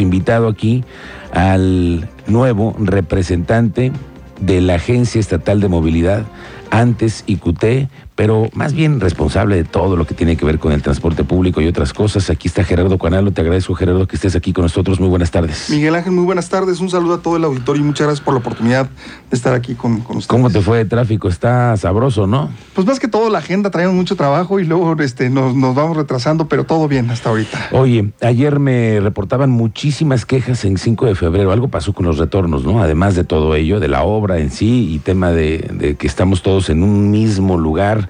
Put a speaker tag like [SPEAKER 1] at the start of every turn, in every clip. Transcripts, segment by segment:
[SPEAKER 1] invitado aquí al nuevo representante de la Agencia Estatal de Movilidad, antes IQT, pero más bien responsable de todo lo que tiene que ver con el transporte público y otras cosas. Aquí está Gerardo Cuanalo, te agradezco Gerardo que estés aquí con nosotros. Muy buenas tardes.
[SPEAKER 2] Miguel Ángel, muy buenas tardes. Un saludo a todo el auditorio y muchas gracias por la oportunidad de estar aquí con, con ustedes.
[SPEAKER 1] ¿Cómo te fue de tráfico? Está sabroso, ¿no?
[SPEAKER 2] Pues más que todo la agenda, traemos mucho trabajo y luego este, nos, nos vamos retrasando, pero todo bien hasta ahorita.
[SPEAKER 1] Oye, ayer me reportaban muchísimas quejas en 5 de febrero. Algo pasó con los retornos, ¿no? Además de todo ello, de la obra en sí y tema de, de que estamos todos en un mismo lugar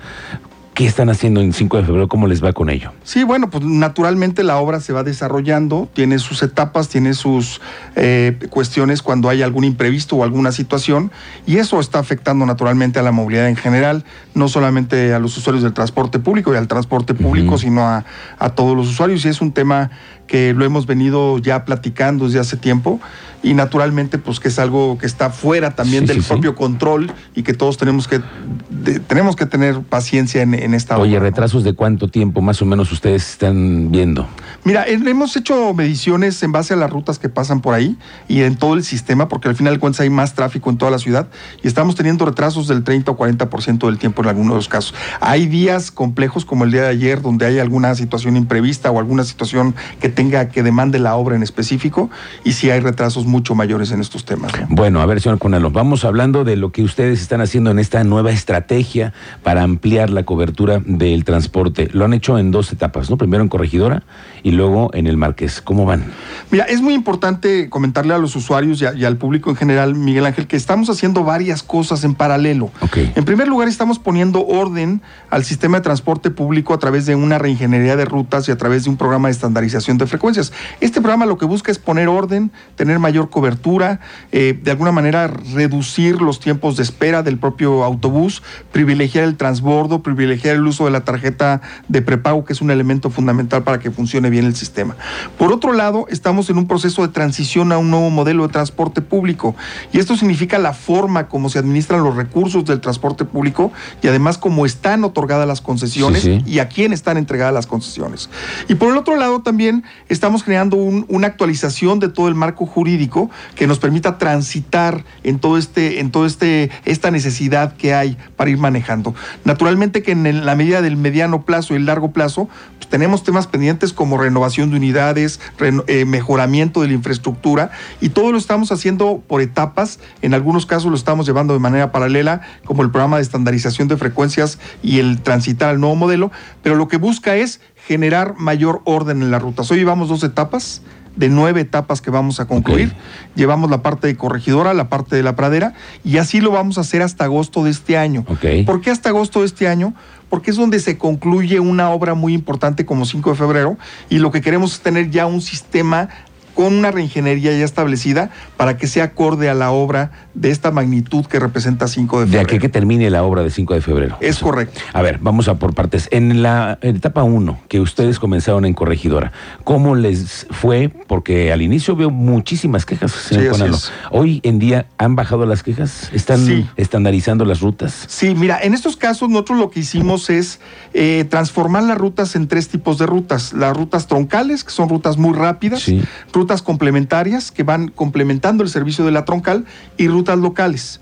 [SPEAKER 1] ¿Qué están haciendo en 5 de febrero? ¿Cómo les va con ello?
[SPEAKER 2] Sí, bueno, pues naturalmente la obra se va desarrollando, tiene sus etapas, tiene sus eh, cuestiones cuando hay algún imprevisto o alguna situación, y eso está afectando naturalmente a la movilidad en general, no solamente a los usuarios del transporte público y al transporte público, sino a, a todos los usuarios, y es un tema que lo hemos venido ya platicando desde hace tiempo y naturalmente pues que es algo que está fuera también
[SPEAKER 1] Sí,
[SPEAKER 2] del
[SPEAKER 1] sí,
[SPEAKER 2] propio
[SPEAKER 1] sí.
[SPEAKER 2] control y que todos tenemos que de- tenemos que tener paciencia en, en esta
[SPEAKER 1] Oye,
[SPEAKER 2] obra, ¿no?
[SPEAKER 1] retrasos de cuánto tiempo más o menos ustedes están viendo.
[SPEAKER 2] Mira, hemos hecho mediciones en base a las rutas que pasan por ahí y en todo el sistema, porque al final de cuentas hay más tráfico en toda la ciudad y estamos teniendo retrasos del 30 o 40% del tiempo en algunos de los casos. Hay días complejos como el día de ayer donde hay alguna situación imprevista o alguna situación que tenga que demande la obra en específico y sí hay retrasos mucho mayores en estos temas. ¿no?
[SPEAKER 1] Bueno, a ver, señor Conalo, vamos hablando de lo que ustedes están haciendo en esta nueva estrategia para ampliar la cobertura del transporte. Lo han hecho en dos etapas, ¿no? Primero en Corregidora y luego en el Marqués. ¿Cómo van?
[SPEAKER 2] Mira, es muy importante comentarle a los usuarios y, a- y al público en general, Miguel Ángel, que estamos haciendo varias cosas en paralelo. En primer lugar, estamos poniendo orden al sistema de transporte público a través de una reingeniería de rutas y a través de un programa de estandarización de frecuencias. Este programa lo que busca es poner orden, tener mayor cobertura, eh, de alguna manera reducir los tiempos de espera del propio autobús, privilegiar el transbordo, privilegiar el uso de la tarjeta de prepago, que es un elemento fundamental para que funcione bien el sistema. Por otro lado, estamos en un proceso de transición a un nuevo modelo de transporte público y esto significa la forma como se administran los recursos del transporte público y además cómo están otorgadas las concesiones
[SPEAKER 1] Sí, sí.
[SPEAKER 2] y a quién están entregadas las concesiones. Y por el otro lado también estamos creando un- una actualización de todo el marco jurídico que nos permita transitar en todo este, en todo este, esta necesidad que hay para ir manejando. Naturalmente que en el- la medida del mediano plazo y el largo plazo, pues tenemos temas pendientes como renovación de unidades, eh, mejoramiento de la infraestructura y todo lo estamos haciendo por etapas. En algunos casos lo estamos llevando de manera paralela, como el programa de estandarización de frecuencias y el transitar al nuevo modelo, pero lo que busca es generar mayor orden en las rutas. Hoy llevamos dos etapas de nueve etapas que vamos a concluir. Llevamos la parte de corregidora, la parte de la pradera, y así lo vamos a hacer hasta agosto de este año. ¿Por qué hasta agosto de este año? Porque es donde se concluye una obra muy importante como 5 de febrero y lo que queremos es tener ya un sistema con una reingeniería ya establecida para que sea acorde a la obra de esta magnitud que representa 5 de
[SPEAKER 1] De
[SPEAKER 2] febrero.
[SPEAKER 1] aquí a que termine la obra de 5 de febrero.
[SPEAKER 2] Es correcto.
[SPEAKER 1] A ver, vamos a por partes. En la etapa 1, que ustedes comenzaron en Corregidora, ¿cómo les fue? Porque al inicio veo muchísimas quejas, señor
[SPEAKER 2] Sí, es.
[SPEAKER 1] Hoy en día han bajado las quejas, están
[SPEAKER 2] Sí.
[SPEAKER 1] estandarizando las rutas.
[SPEAKER 2] Sí, mira, en estos casos nosotros lo que hicimos es eh, transformar las rutas en tres tipos de rutas. Las rutas troncales, que son rutas muy rápidas,
[SPEAKER 1] Sí.
[SPEAKER 2] rutas complementarias, que van complementando el servicio de la troncal, y rutas locales.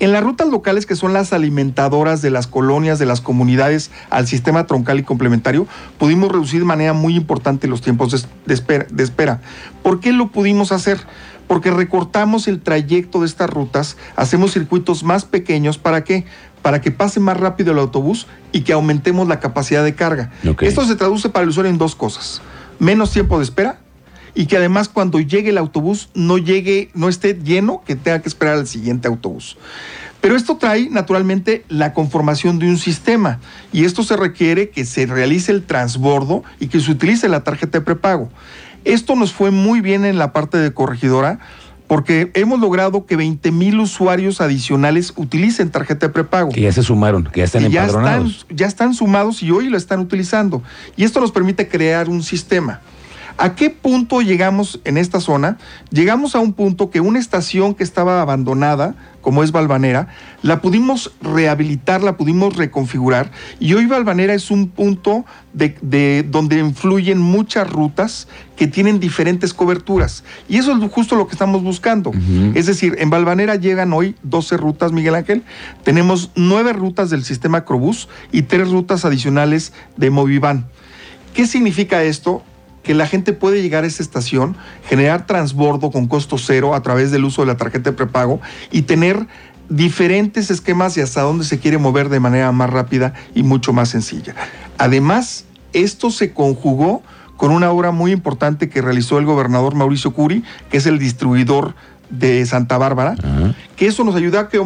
[SPEAKER 2] En las rutas locales, que son las alimentadoras de las colonias, de las comunidades al sistema troncal y complementario, pudimos reducir de manera muy importante los tiempos de, espera, de espera. ¿Por qué lo pudimos hacer? Porque recortamos el trayecto de estas rutas, hacemos circuitos más pequeños, ¿para qué? Para que pase más rápido el autobús y que aumentemos la capacidad de carga. Esto se traduce para el usuario en dos cosas. Menos tiempo de espera y que además cuando llegue el autobús no llegue, no esté lleno, que tenga que esperar al siguiente autobús. Pero esto trae naturalmente la conformación de un sistema y esto se requiere que se realice el transbordo y que se utilice la tarjeta de prepago. Esto nos fue muy bien en la parte de corregidora porque hemos logrado que 20 mil usuarios adicionales utilicen tarjeta de prepago
[SPEAKER 1] Que ya se sumaron, que ya están
[SPEAKER 2] que ya están,
[SPEAKER 1] empadronados.
[SPEAKER 2] ya están sumados y hoy lo están utilizando. Y esto nos permite crear un sistema. ¿A qué punto llegamos en esta zona? Llegamos a un punto que una estación que estaba abandonada, como es Valvanera, la pudimos rehabilitar, la pudimos reconfigurar y hoy Valvanera es un punto de, donde influyen muchas rutas que tienen diferentes coberturas y eso es justo lo que estamos buscando. Es decir, en Valvanera llegan hoy 12 rutas, Miguel Ángel, tenemos 9 rutas del sistema Crobús y 3 rutas adicionales de Movivan. ¿Qué significa esto? Que la gente puede llegar a esa estación, generar transbordo con costo cero a través del uso de la tarjeta de prepago y tener diferentes esquemas y hasta dónde se quiere mover de manera más rápida y mucho más sencilla. Además, esto se conjugó con una obra muy importante que realizó el gobernador Mauricio Curi, que es el distribuidor de Santa Bárbara, que eso nos ayudó a que,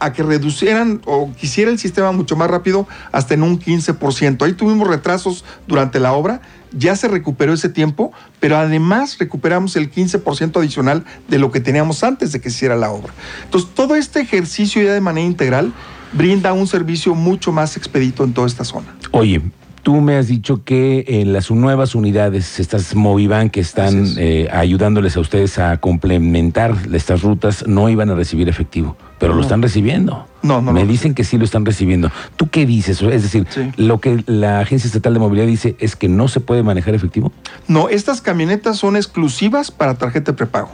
[SPEAKER 2] a, que reducieran o quisiera el sistema mucho más rápido hasta en un 15%. Ahí tuvimos retrasos durante la obra ya se recuperó ese tiempo, pero además recuperamos el 15% adicional de lo que teníamos antes de que se hiciera la obra. Entonces, todo este ejercicio ya de manera integral brinda un servicio mucho más expedito en toda esta zona.
[SPEAKER 1] Oye, Tú me has dicho que en las nuevas unidades, estas Movivan que están eh, ayudándoles a ustedes a complementar estas rutas, no iban a recibir efectivo, pero lo están recibiendo.
[SPEAKER 2] No, no.
[SPEAKER 1] Me dicen que sí lo están recibiendo. ¿Tú qué dices? Es decir, lo que la Agencia Estatal de Movilidad dice es que no se puede manejar efectivo.
[SPEAKER 2] No, estas camionetas son exclusivas para tarjeta de prepago.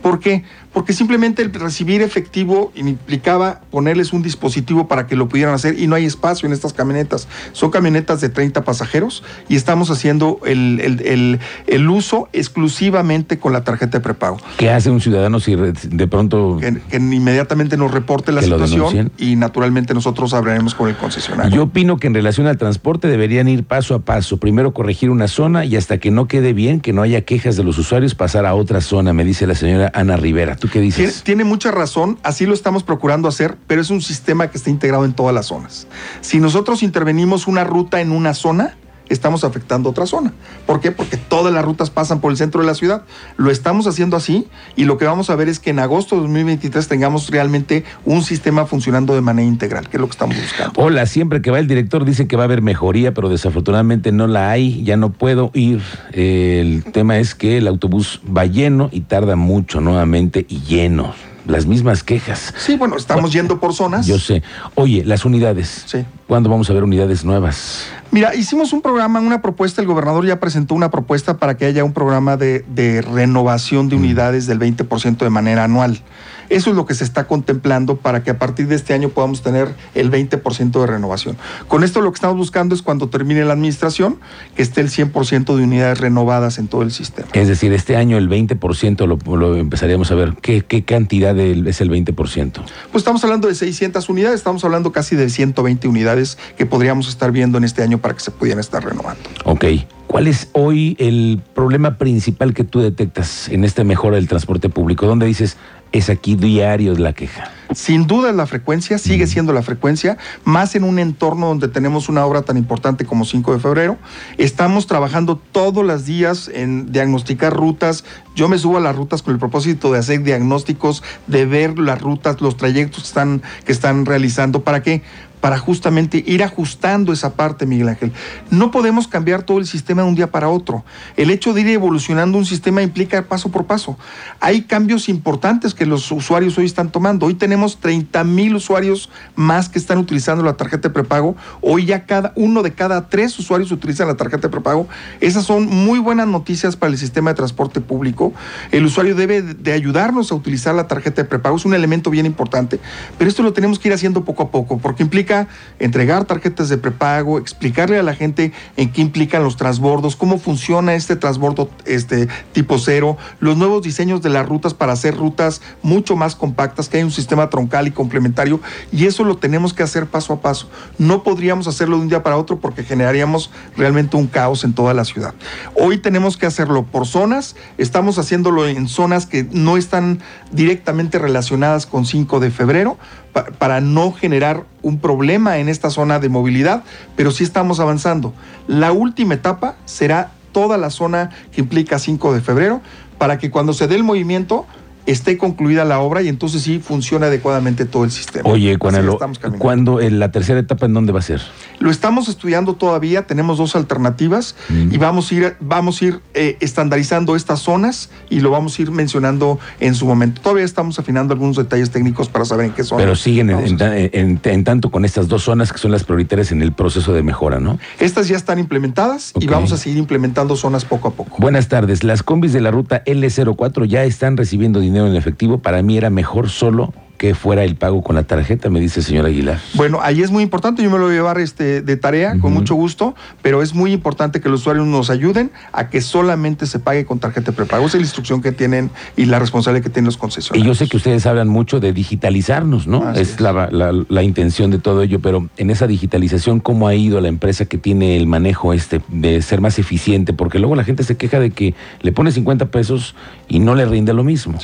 [SPEAKER 2] ¿Por qué? Porque simplemente el recibir efectivo implicaba ponerles un dispositivo para que lo pudieran hacer y no hay espacio en estas camionetas. Son camionetas de 30 pasajeros y estamos haciendo el, el, uso exclusivamente con la tarjeta de prepago.
[SPEAKER 1] ¿Qué hace un ciudadano si de pronto...
[SPEAKER 2] Que, inmediatamente nos reporte la situación y naturalmente nosotros hablaremos con el concesionario.
[SPEAKER 1] Yo opino que en relación al transporte deberían ir paso a paso. Primero corregir una zona y hasta que no quede bien, que no haya quejas de los usuarios, pasar a otra zona, me dice la señora Ana Rivera. ¿Tú qué dices?
[SPEAKER 2] Tiene, mucha razón, así lo estamos procurando hacer, pero es un sistema que está integrado en todas las zonas. Si nosotros intervenimos una ruta en una zona, estamos afectando otra zona. ¿Por qué? Porque todas las rutas pasan por el centro de la ciudad. Lo estamos haciendo así y lo que vamos a ver es que en agosto de 2023 tengamos realmente un sistema funcionando de manera integral, que es lo que estamos buscando.
[SPEAKER 1] Hola, siempre que va el director dice que va a haber mejoría, pero desafortunadamente no la hay, ya no puedo ir. El tema es que el autobús va lleno y tarda mucho nuevamente y lleno las mismas quejas.
[SPEAKER 2] Sí, bueno, estamos yendo por zonas.
[SPEAKER 1] Yo sé. Oye, las unidades.
[SPEAKER 2] Sí.
[SPEAKER 1] ¿Cuándo vamos a ver unidades nuevas?
[SPEAKER 2] Mira, hicimos un programa, una propuesta, el gobernador ya presentó una propuesta para que haya un programa de, de renovación de unidades del 20% de manera anual. Eso es lo que se está contemplando para que a partir de este año podamos tener el 20% de renovación. Con esto lo que estamos buscando es cuando termine la administración, que esté el 100% de unidades renovadas en todo el sistema.
[SPEAKER 1] Es decir, este año el 20% lo, lo empezaríamos a ver. ¿Qué, qué cantidad es el 20%?
[SPEAKER 2] Pues estamos hablando de 600 unidades, estamos hablando casi de 120 unidades que podríamos estar viendo en este año para que se pudieran estar renovando.
[SPEAKER 1] Ok. ¿Cuál es hoy el problema principal que tú detectas en esta mejora del transporte público? ¿Dónde dices, es aquí diario la queja.
[SPEAKER 2] Sin duda la frecuencia, sigue siendo la frecuencia, más en un entorno donde tenemos una obra tan importante como 5 de febrero. Estamos trabajando todos los días en diagnosticar rutas. Yo me subo a las rutas con el propósito de hacer diagnósticos, de ver las rutas, los trayectos que están, que están realizando. ¿Para qué? Para justamente ir ajustando esa parte, Miguel Ángel. No podemos cambiar todo el sistema de un día para otro. El hecho de ir evolucionando un sistema implica paso por paso. Hay cambios importantes que los usuarios hoy están tomando. Hoy tenemos 30 mil usuarios más que están utilizando la tarjeta de prepago. Hoy ya cada uno de cada tres usuarios utilizan la tarjeta de prepago. Esas son muy buenas noticias para el sistema de transporte público. El usuario debe de ayudarnos a utilizar la tarjeta de prepago. Es un elemento bien importante, pero esto lo tenemos que ir haciendo poco a poco porque implica entregar tarjetas de prepago, explicarle a la gente en qué implican los transbordos, cómo funciona este transbordo este, tipo cero, los nuevos diseños de las rutas para hacer rutas mucho más compactas, que hay un sistema troncal y complementario, y eso lo tenemos que hacer paso a paso. No podríamos hacerlo de un día para otro porque generaríamos realmente un caos en toda la ciudad. Hoy tenemos que hacerlo por zonas, estamos haciéndolo en zonas que no están directamente relacionadas con 5 de febrero, para no generar un problema en esta zona de movilidad, pero sí estamos avanzando. La última etapa será toda la zona que implica 5 de febrero, para que cuando se dé el movimiento esté concluida la obra y entonces sí funcione adecuadamente todo el sistema.
[SPEAKER 1] Oye, Juanelo, ¿cuándo, en la tercera etapa en dónde va a ser?
[SPEAKER 2] Lo estamos estudiando todavía, tenemos dos alternativas mm. y vamos a ir, vamos a ir eh, estandarizando estas zonas y lo vamos a ir mencionando en su momento. Todavía estamos afinando algunos detalles técnicos para saber en qué zona.
[SPEAKER 1] Pero siguen en, tanto con estas dos zonas que son las prioritarias en el proceso de mejora, ¿no?
[SPEAKER 2] Estas ya están implementadas y vamos a seguir implementando zonas poco a poco.
[SPEAKER 1] Buenas tardes. Las combis de la ruta L04 ya están recibiendo dinero en efectivo. Para mí era mejor solo que fuera el pago con la tarjeta, me dice el señor Aguilar.
[SPEAKER 2] Bueno, ahí es muy importante, yo me lo voy a llevar este, de tarea con mucho gusto, pero es muy importante que los usuarios nos ayuden a que solamente se pague con tarjeta de prepago. Esa es la instrucción que tienen y la responsabilidad que tienen los concesionarios.
[SPEAKER 1] Y yo sé que ustedes hablan mucho de digitalizarnos, ¿no? es, La, la, intención de todo ello, pero en esa digitalización, ¿cómo ha ido la empresa que tiene el manejo este de ser más eficiente? Porque luego la gente se queja de que le pone 50 pesos y no le rinde lo mismo.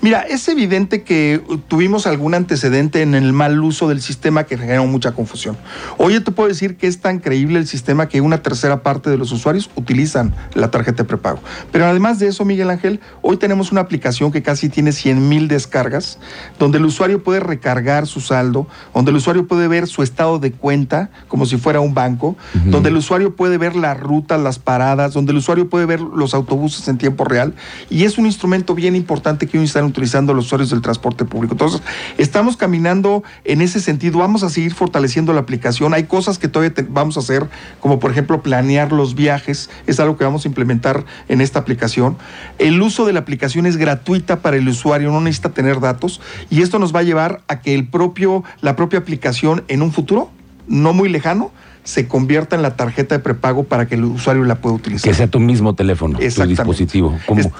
[SPEAKER 2] Mira, es evidente que tuvimos algún antecedente en el mal uso del sistema que generó mucha confusión. Hoy te puedo decir que es tan creíble el sistema que una tercera parte de los usuarios utilizan la tarjeta de prepago. Pero además de eso, Miguel Ángel, hoy tenemos una aplicación que casi tiene 100 mil descargas, donde el usuario puede recargar su saldo, donde el usuario puede ver su estado de cuenta como si fuera un banco, donde el usuario puede ver las rutas, las paradas, donde el usuario puede ver los autobuses en tiempo real. Y es un instrumento bien importante que hoy están utilizando los usuarios del transporte público. Entonces, estamos caminando en ese sentido, vamos a seguir fortaleciendo la aplicación. Hay cosas que todavía vamos a hacer, como por ejemplo planear los viajes, es algo que vamos a implementar en esta aplicación. El uso de la aplicación es gratuita para el usuario, no necesita tener datos y esto nos va a llevar a que el propio, la propia aplicación en un futuro no muy lejano se convierta en la tarjeta de prepago para que el usuario la pueda utilizar.
[SPEAKER 1] Que sea tu mismo teléfono, tu dispositivo.
[SPEAKER 2] ¿Cómo?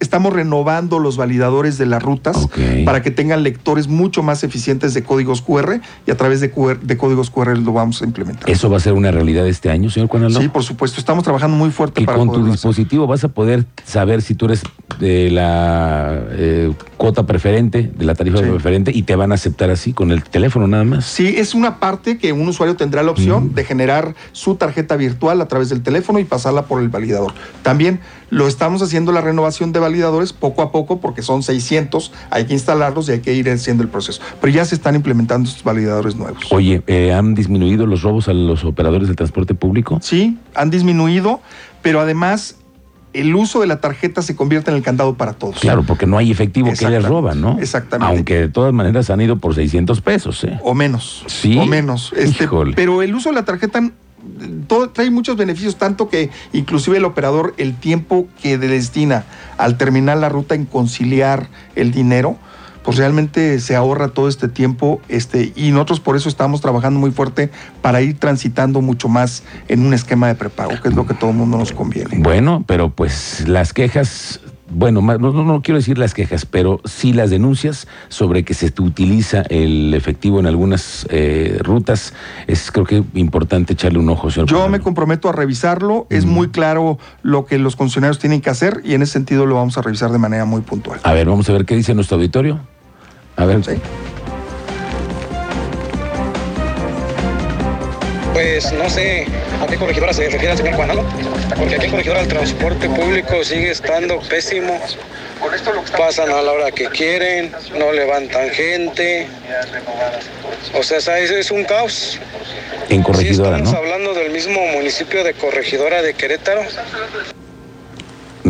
[SPEAKER 2] Estamos renovando los validadores de las rutas para que tengan lectores mucho más eficientes de códigos QR y a través de, de códigos QR lo vamos a implementar.
[SPEAKER 1] ¿Eso va a ser una realidad este año, señor Cuanalo?
[SPEAKER 2] Sí, por supuesto. Estamos trabajando muy fuerte
[SPEAKER 1] y con tu dispositivo vas a poder saber si tú eres de la eh, cuota preferente, de la tarifa preferente y te van a aceptar así con el teléfono nada más.
[SPEAKER 2] Sí, es una parte que un usuario tendrá la opción de generar su tarjeta virtual a través del teléfono y pasarla por el validador. También lo estamos haciendo la renovación de validadores poco a poco porque son 600, hay que instalarlos y hay que ir haciendo el proceso. Pero ya se están implementando estos validadores nuevos.
[SPEAKER 1] Oye, eh, ¿han disminuido los robos a los operadores de transporte público?
[SPEAKER 2] Sí, han disminuido, pero además el uso de la tarjeta se convierte en el candado para todos.
[SPEAKER 1] Claro, porque no hay efectivo que les roban, ¿no?
[SPEAKER 2] Exactamente.
[SPEAKER 1] Aunque de todas maneras han ido por 600 pesos, ¿eh?
[SPEAKER 2] O menos.
[SPEAKER 1] Sí.
[SPEAKER 2] O menos. Este, pero el uso de la tarjeta trae muchos beneficios, tanto que inclusive el operador, el tiempo que destina al terminar la ruta en conciliar el dinero, pues realmente se ahorra todo este tiempo este, y nosotros por eso estamos trabajando muy fuerte para ir transitando mucho más en un esquema de prepago, que es lo que todo el mundo nos conviene.
[SPEAKER 1] Bueno, pero pues las quejas bueno, no, no, quiero decir las quejas, pero sí las denuncias sobre que se utiliza el efectivo en algunas eh, rutas. Es creo que importante echarle un ojo, señor.
[SPEAKER 2] Yo me comprometo a revisarlo. Es muy claro lo que los funcionarios tienen que hacer y en ese sentido lo vamos a revisar de manera muy puntual.
[SPEAKER 1] A ver, vamos a ver qué dice nuestro auditorio. A ver. Sí.
[SPEAKER 3] Pues no sé a qué corregidora se refiere el señor Juanalo, porque aquí corregidora el transporte público sigue estando pésimo. Pasan a la hora que quieren, no levantan gente. O sea, es un caos.
[SPEAKER 1] En corregidora,
[SPEAKER 3] estamos hablando del mismo municipio de corregidora de Querétaro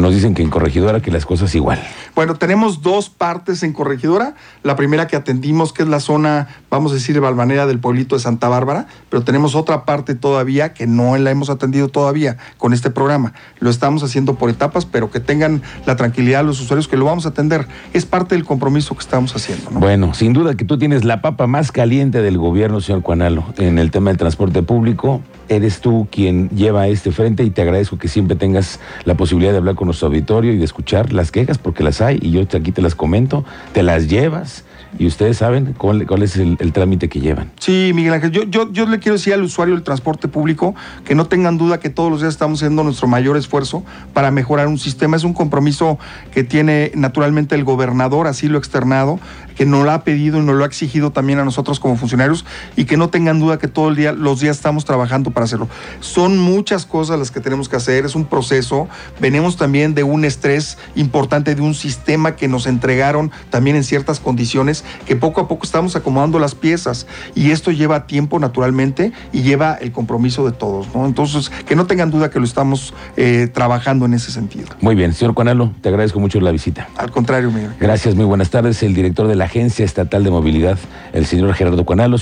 [SPEAKER 1] nos dicen que en Corregidora que las cosas igual.
[SPEAKER 2] Bueno, tenemos dos partes en Corregidora. La primera que atendimos, que es la zona, vamos a decir, balvanera del pueblito de Santa Bárbara, pero tenemos otra parte todavía que no la hemos atendido todavía con este programa. Lo estamos haciendo por etapas, pero que tengan la tranquilidad los usuarios que lo vamos a atender. Es parte del compromiso que estamos haciendo.
[SPEAKER 1] Bueno, sin duda que tú tienes la papa más caliente del gobierno, señor Cuanalo, en el tema del transporte público eres tú quien lleva este frente y te agradezco que siempre tengas la posibilidad de hablar con nuestro auditorio y de escuchar las quejas, porque las hay y yo aquí te las comento, te las llevas y ustedes saben cuál, es el, trámite que llevan.
[SPEAKER 2] Sí, Miguel Ángel, yo le quiero decir al usuario del transporte público que no tengan duda que todos los días estamos haciendo nuestro mayor esfuerzo para mejorar un sistema. Es un compromiso que tiene naturalmente el gobernador, así lo externado, que nos lo ha pedido y nos lo ha exigido también a nosotros como funcionarios y que no tengan duda que todo el día, los días estamos trabajando para hacerlo. Son muchas cosas las que tenemos que hacer, es un proceso. Venimos también de un estrés importante de un sistema que nos entregaron también en ciertas condiciones, que poco a poco estamos acomodando las piezas y esto lleva tiempo naturalmente y lleva el compromiso de todos. ¿no? Entonces, que no tengan duda que lo estamos eh, trabajando en ese sentido.
[SPEAKER 1] Muy bien, señor Cuanalo, te agradezco mucho la visita.
[SPEAKER 2] Al contrario, Miguel.
[SPEAKER 1] Gracias, muy buenas tardes. El director de la Agencia Estatal de Movilidad, el señor Gerardo Cuanalo.